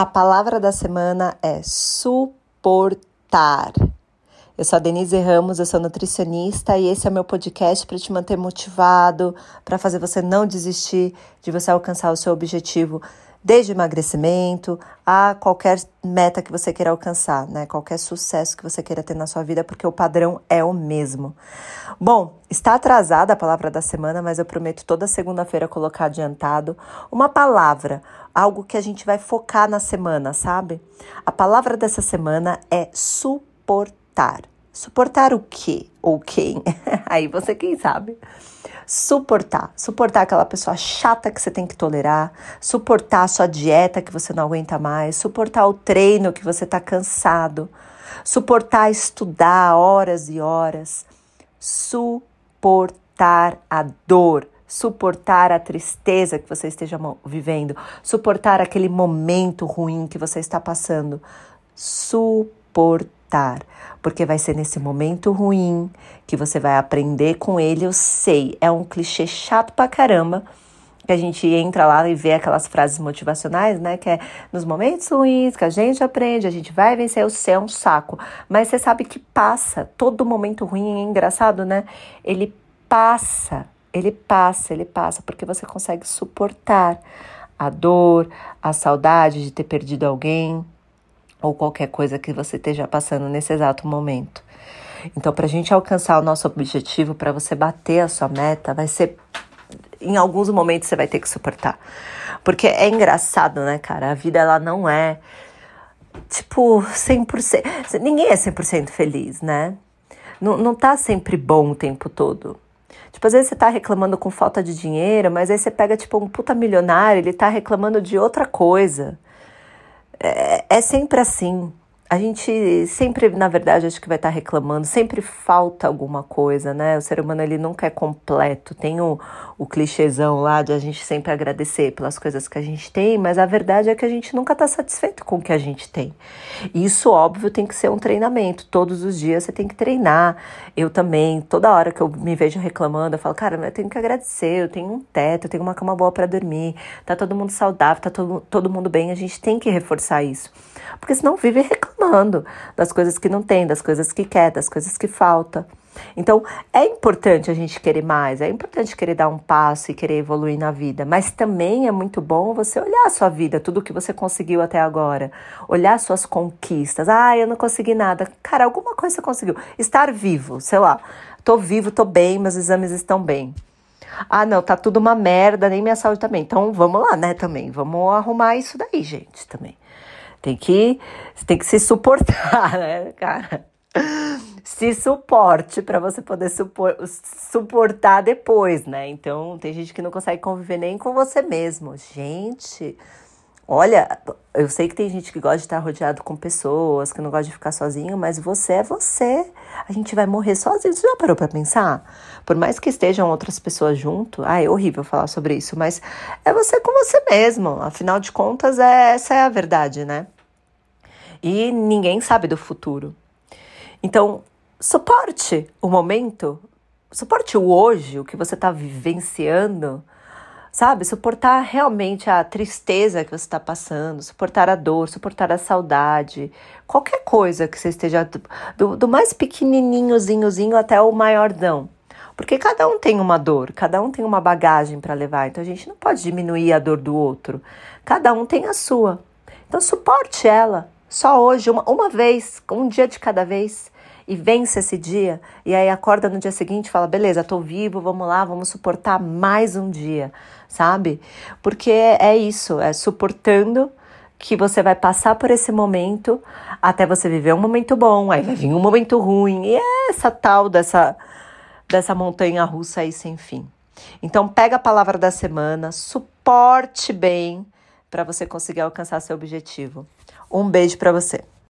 A palavra da semana é suportar. Eu sou a Denise Ramos, eu sou nutricionista e esse é o meu podcast para te manter motivado, para fazer você não desistir de você alcançar o seu objetivo, desde emagrecimento a qualquer meta que você queira alcançar, né? Qualquer sucesso que você queira ter na sua vida, porque o padrão é o mesmo. Bom, está atrasada a palavra da semana, mas eu prometo toda segunda-feira colocar adiantado uma palavra algo que a gente vai focar na semana, sabe? A palavra dessa semana é suportar. Suportar o quê? Ou quem? Aí você quem sabe. Suportar. Suportar aquela pessoa chata que você tem que tolerar. Suportar a sua dieta que você não aguenta mais. Suportar o treino que você está cansado. Suportar estudar horas e horas. Suportar a dor suportar a tristeza que você esteja vivendo, suportar aquele momento ruim que você está passando. Suportar, porque vai ser nesse momento ruim que você vai aprender com ele. Eu sei, é um clichê chato pra caramba. Que a gente entra lá e vê aquelas frases motivacionais, né? Que é nos momentos ruins que a gente aprende, a gente vai vencer, o céu é um saco. Mas você sabe que passa, todo momento ruim é engraçado, né? Ele passa ele passa, ele passa, porque você consegue suportar a dor, a saudade de ter perdido alguém ou qualquer coisa que você esteja passando nesse exato momento. Então, para a gente alcançar o nosso objetivo, para você bater a sua meta, vai ser. Em alguns momentos você vai ter que suportar. Porque é engraçado, né, cara? A vida ela não é tipo 100%. Ninguém é 100% feliz, né? Não, não tá sempre bom o tempo todo. Tipo, às vezes você tá reclamando com falta de dinheiro, mas aí você pega, tipo, um puta milionário, ele tá reclamando de outra coisa. É, é sempre assim a gente sempre, na verdade, acho que vai estar reclamando, sempre falta alguma coisa, né? O ser humano ele nunca é completo. Tem o, o clichêzão lá de a gente sempre agradecer pelas coisas que a gente tem, mas a verdade é que a gente nunca está satisfeito com o que a gente tem. E isso, óbvio, tem que ser um treinamento. Todos os dias você tem que treinar. Eu também, toda hora que eu me vejo reclamando, eu falo, cara, eu tenho que agradecer, eu tenho um teto, eu tenho uma cama boa para dormir, tá todo mundo saudável, tá todo, todo mundo bem, a gente tem que reforçar isso. Porque senão vive reclamando reclamando das coisas que não tem, das coisas que quer, das coisas que falta. Então, é importante a gente querer mais, é importante querer dar um passo e querer evoluir na vida, mas também é muito bom você olhar a sua vida, tudo que você conseguiu até agora, olhar suas conquistas. Ah, eu não consegui nada. Cara, alguma coisa você conseguiu. Estar vivo, sei lá, tô vivo, tô bem, meus exames estão bem. Ah, não, tá tudo uma merda, nem minha saúde também. Então, vamos lá, né, também. Vamos arrumar isso daí, gente, também. Tem que, tem que se suportar, né, cara? Se suporte para você poder supor, suportar depois, né? Então, tem gente que não consegue conviver nem com você mesmo. Gente, olha, eu sei que tem gente que gosta de estar rodeado com pessoas, que não gosta de ficar sozinho, mas você é você. A gente vai morrer sozinho. Você já parou para pensar? Por mais que estejam outras pessoas junto, ah, é horrível falar sobre isso, mas é você com você mesmo. Afinal de contas, é, essa é a verdade, né? E ninguém sabe do futuro. Então, suporte o momento, suporte o hoje, o que você está vivenciando, sabe? Suportar realmente a tristeza que você está passando, suportar a dor, suportar a saudade, qualquer coisa que você esteja, do, do mais pequenininhozinhozinho até o maiordão. Porque cada um tem uma dor, cada um tem uma bagagem para levar, então a gente não pode diminuir a dor do outro. Cada um tem a sua. Então suporte ela, só hoje, uma, uma vez, um dia de cada vez, e vence esse dia, e aí acorda no dia seguinte e fala: beleza, tô vivo, vamos lá, vamos suportar mais um dia, sabe? Porque é isso, é suportando que você vai passar por esse momento até você viver um momento bom, aí vai vir um momento ruim, e é essa tal dessa dessa montanha russa aí sem fim. Então, pega a palavra da semana, suporte bem para você conseguir alcançar seu objetivo. Um beijo para você.